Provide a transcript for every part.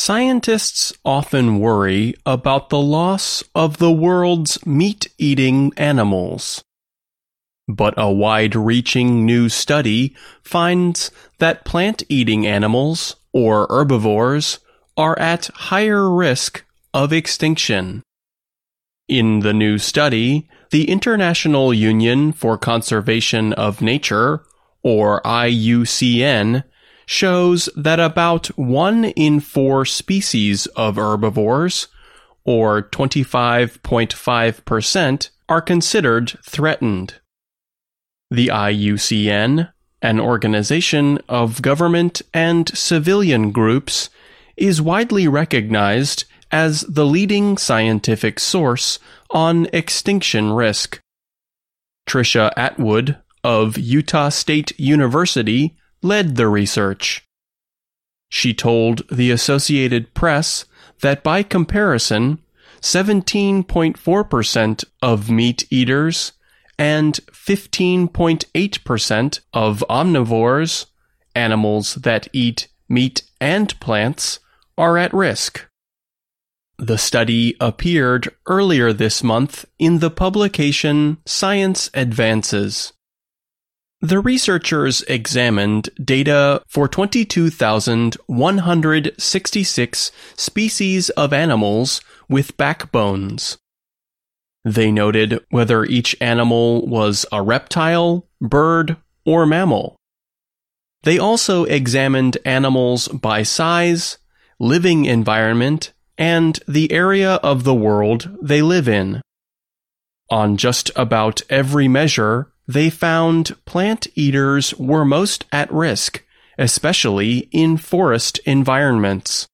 Scientists often worry about the loss of the world's meat eating animals. But a wide reaching new study finds that plant eating animals, or herbivores, are at higher risk of extinction. In the new study, the International Union for Conservation of Nature, or IUCN, shows that about one in four species of herbivores, or 25.5%, are considered threatened. The IUCN, an organization of government and civilian groups, is widely recognized as the leading scientific source on extinction risk. Trisha Atwood of Utah State University led the research. She told the Associated Press that by comparison, 17.4% of meat eaters and 15.8% of omnivores, animals that eat meat and plants, are at risk. The study appeared earlier this month in the publication Science Advances. The researchers examined data for 22,166 species of animals with backbones. They noted whether each animal was a reptile, bird, or mammal. They also examined animals by size, living environment, and the area of the world they live in. On just about every measure, they found plant eaters were most at risk, especially in forest environments.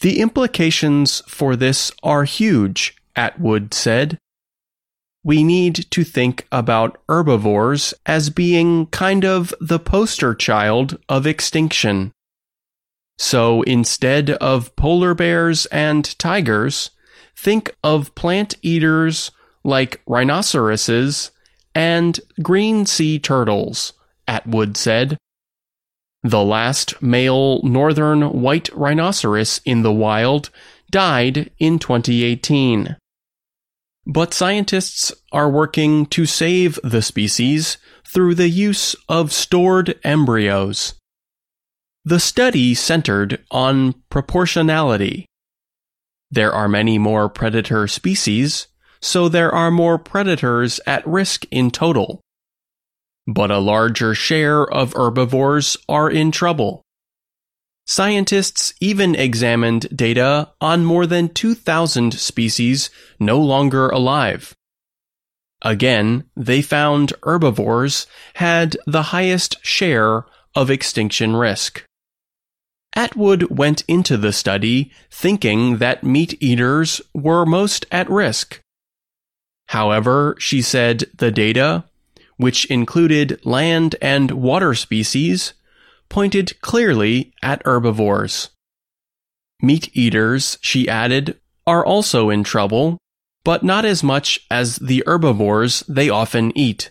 The implications for this are huge, Atwood said. We need to think about herbivores as being kind of the poster child of extinction. So instead of polar bears and tigers, think of plant eaters like rhinoceroses and green sea turtles, Atwood said. The last male northern white rhinoceros in the wild died in 2018. But scientists are working to save the species through the use of stored embryos. The study centered on proportionality. There are many more predator species, so there are more predators at risk in total. But a larger share of herbivores are in trouble. Scientists even examined data on more than 2,000 species no longer alive. Again, they found herbivores had the highest share of extinction risk. Atwood went into the study thinking that meat eaters were most at risk. However, she said the data, which included land and water species, pointed clearly at herbivores. Meat eaters, she added, are also in trouble, but not as much as the herbivores they often eat.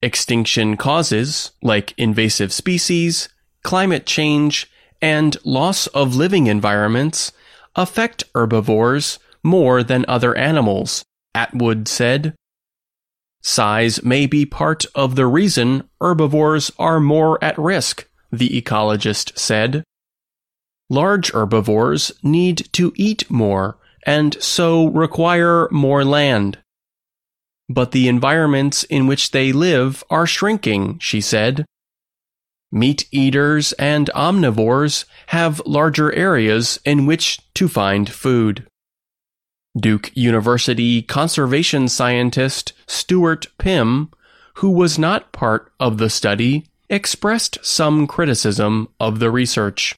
Extinction causes, like invasive species, climate change, and loss of living environments, affect herbivores more than other animals, Atwood said. Size may be part of the reason herbivores are more at risk, the ecologist said. Large herbivores need to eat more and so require more land. But the environments in which they live are shrinking, she said. Meat eaters and omnivores have larger areas in which to find food. Duke University conservation scientist Stuart Pimm, who was not part of the study, expressed some criticism of the research.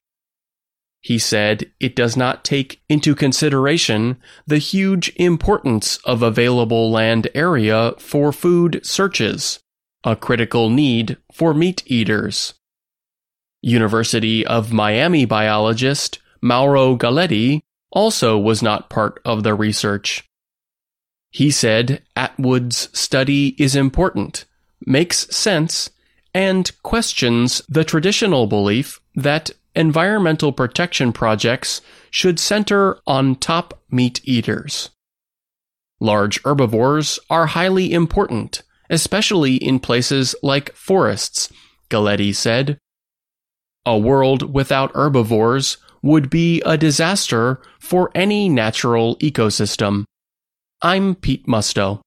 He said it does not take into consideration the huge importance of available land area for food searches, a critical need for meat eaters. University of Miami biologist Mauro Galetti also was not part of the research. He said Atwood's study is important, makes sense, and questions the traditional belief that environmental protection projects should center on top meat eaters. Large herbivores are highly important, especially in places like forests, Galetti said. A world without herbivores would be a disaster for any natural ecosystem. I'm Pete Musto.